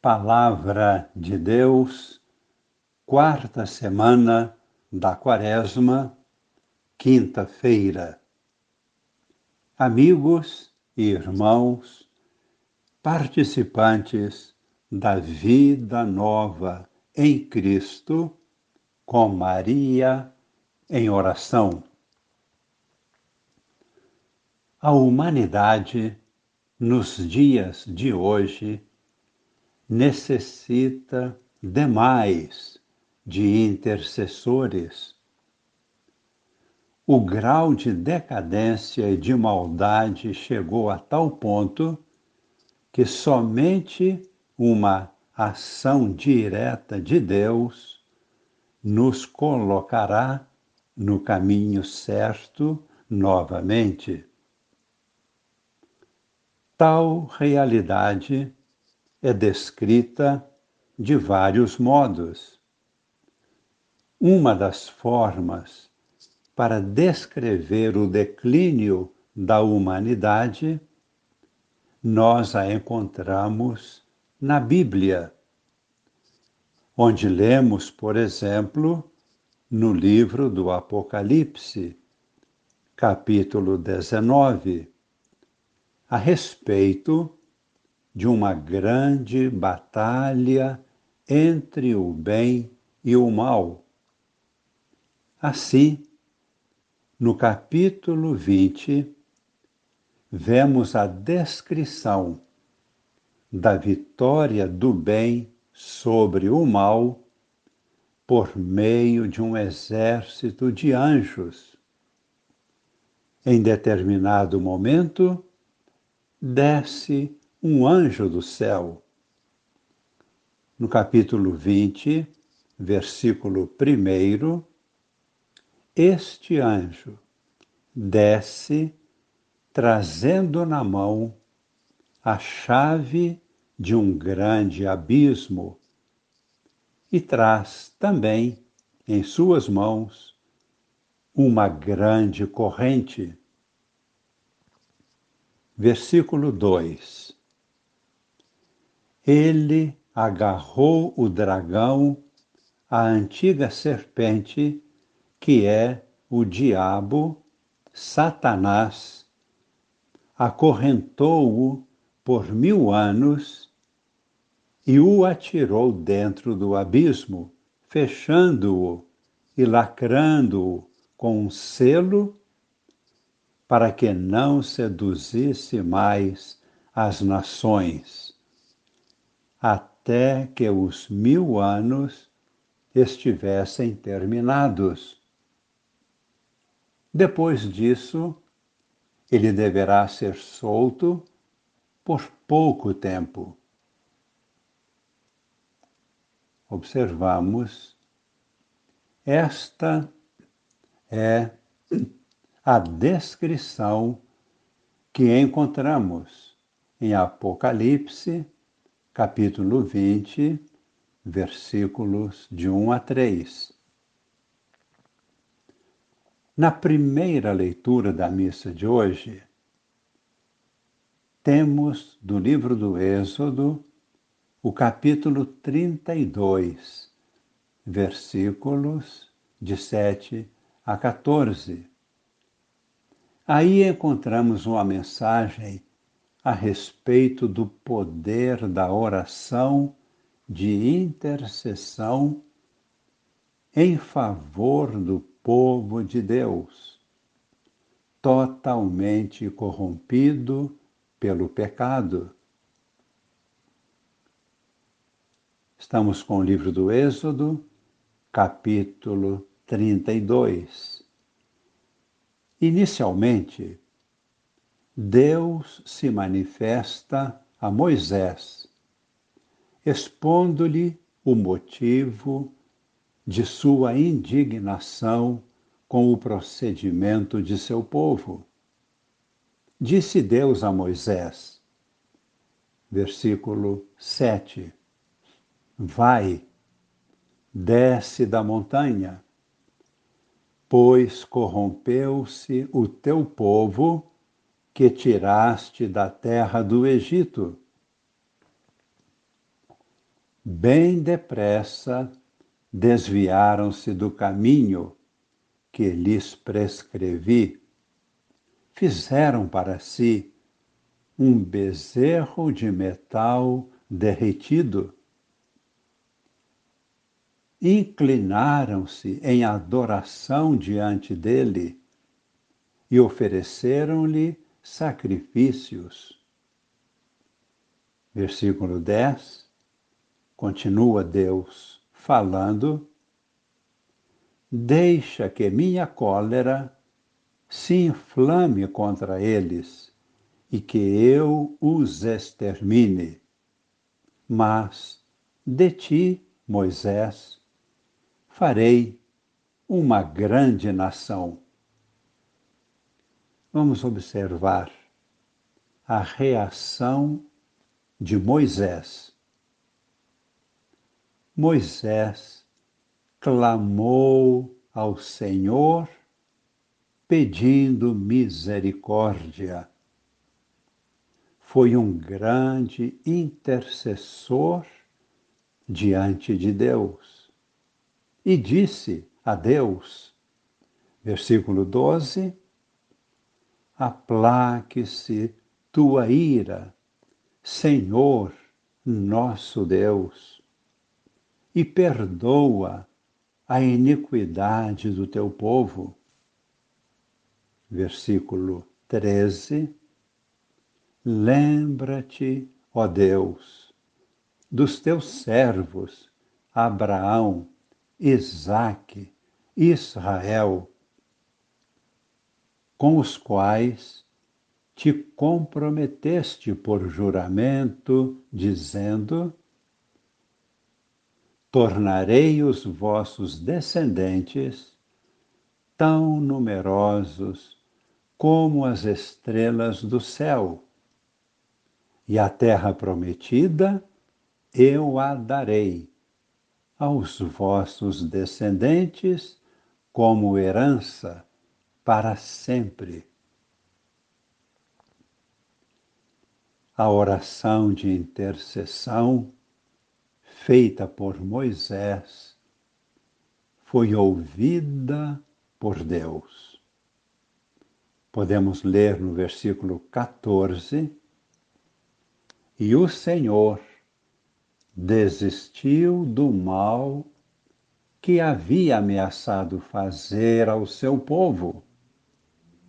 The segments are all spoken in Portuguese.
Palavra de Deus, quarta semana da Quaresma, quinta-feira. Amigos e irmãos, participantes da vida nova em Cristo, com Maria em oração. A humanidade, nos dias de hoje, necessita demais de intercessores. O grau de decadência e de maldade chegou a tal ponto que somente uma ação direta de Deus nos colocará no caminho certo novamente. Tal realidade é descrita de vários modos. Uma das formas para descrever o declínio da humanidade, nós a encontramos na Bíblia, onde lemos, por exemplo, no livro do Apocalipse, capítulo 19, a respeito de uma grande batalha entre o bem e o mal. Assim, no capítulo 20, vemos a descrição da vitória do bem sobre o mal por meio de um exército de anjos. Em determinado momento, desce um anjo do céu. No capítulo 20, versículo 1, este anjo desce trazendo na mão a chave de um grande abismo e traz também em suas mãos uma grande corrente. Versículo 2: Ele agarrou o dragão, a antiga serpente, que é o diabo, Satanás, acorrentou-o por mil anos e o atirou dentro do abismo, fechando-o e lacrando-o com um selo para que não seduzisse mais as nações, até que os mil anos estivessem terminados. Depois disso, ele deverá ser solto por pouco tempo. Observamos, esta é a descrição que encontramos em Apocalipse, capítulo 20, versículos de 1 a 3. Na primeira leitura da missa de hoje, temos do livro do Êxodo o capítulo 32, versículos de 7 a 14 Aí encontramos uma mensagem a respeito do poder da oração de intercessão em favor do povo de Deus, totalmente corrompido pelo pecado. Estamos com o livro do Êxodo, capítulo 32. Inicialmente, Deus se manifesta a Moisés, expondo-lhe o motivo de sua indignação com o procedimento de seu povo. Disse Deus a Moisés, versículo 7: Vai, desce da montanha pois corrompeu-se o teu povo que tiraste da terra do Egito. bem depressa desviaram-se do caminho que lhes prescrevi. Fizeram para si um bezerro de metal derretido. Inclinaram-se em adoração diante dele e ofereceram-lhe sacrifícios. Versículo 10. Continua Deus falando: Deixa que minha cólera se inflame contra eles e que eu os extermine. Mas de ti, Moisés, farei uma grande nação. Vamos observar a reação de Moisés. Moisés clamou ao Senhor pedindo misericórdia. Foi um grande intercessor diante de Deus. E disse a Deus, versículo 12: Aplaque-se tua ira, Senhor nosso Deus, e perdoa a iniquidade do teu povo. Versículo 13. Lembra-te, ó Deus, dos teus servos Abraão, Isaque, Israel, com os quais te comprometeste por juramento, dizendo: tornarei os vossos descendentes tão numerosos como as estrelas do céu. E a terra prometida eu a darei aos vossos descendentes como herança para sempre. A oração de intercessão feita por Moisés foi ouvida por Deus. Podemos ler no versículo 14: E o Senhor desistiu do mal que havia ameaçado fazer ao seu povo.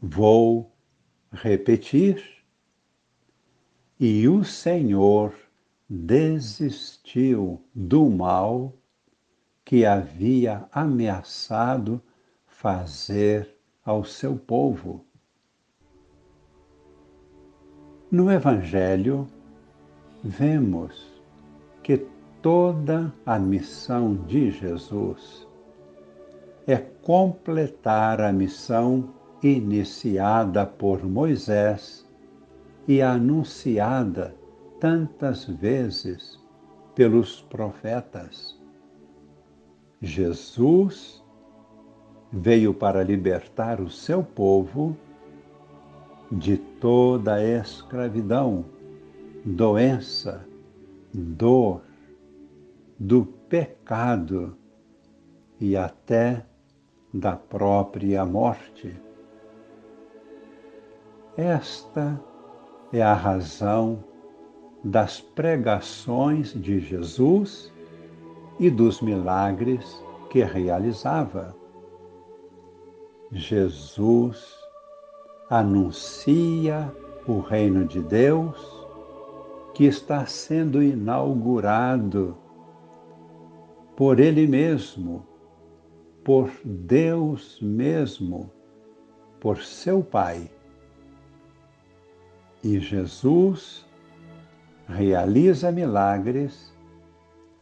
Vou repetir. E o Senhor desistiu do mal que havia ameaçado fazer ao seu povo. No Evangelho, vemos que toda a missão de Jesus é completar a missão iniciada por Moisés e anunciada tantas vezes pelos profetas. Jesus veio para libertar o seu povo de toda a escravidão, doença, dor, do pecado e até da própria morte. Esta é a razão das pregações de Jesus e dos milagres que realizava. Jesus anuncia o reino de Deus que está sendo inaugurado por Ele mesmo, por Deus mesmo, por seu Pai. E Jesus realiza milagres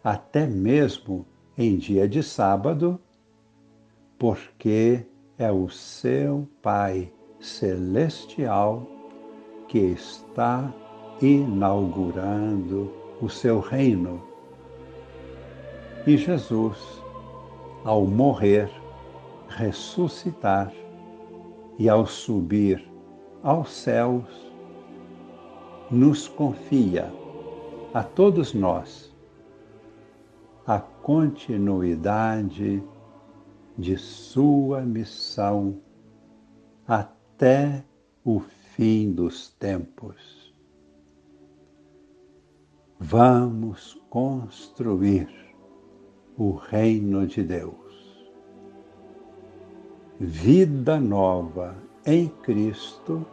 até mesmo em dia de sábado, porque é o seu Pai celestial que está inaugurando o seu reino. E Jesus, ao morrer, ressuscitar e ao subir aos céus, nos confia a todos nós a continuidade de sua missão até o fim dos tempos. Vamos construir o reino de Deus. Vida nova em Cristo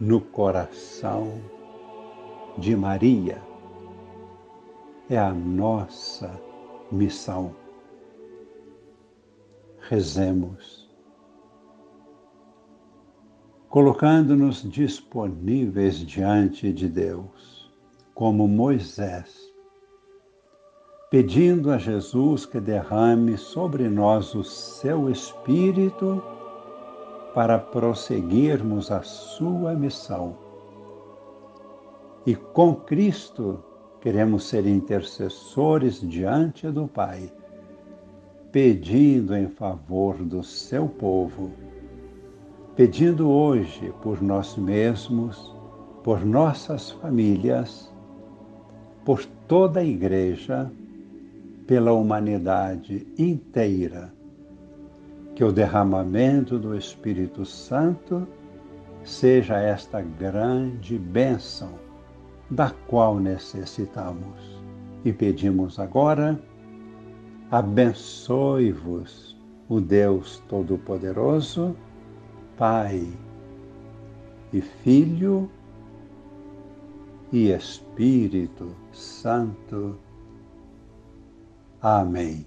no coração de Maria. É a nossa missão. Rezemos colocando-nos disponíveis diante de Deus, como Moisés, pedindo a Jesus que derrame sobre nós o seu Espírito para prosseguirmos a sua missão. E com Cristo queremos ser intercessores diante do Pai, pedindo em favor do seu povo pedindo hoje por nós mesmos, por nossas famílias, por toda a Igreja, pela humanidade inteira, que o derramamento do Espírito Santo seja esta grande bênção da qual necessitamos. E pedimos agora, abençoe-vos o Deus Todo-Poderoso Pai e Filho e Espírito Santo. Amém.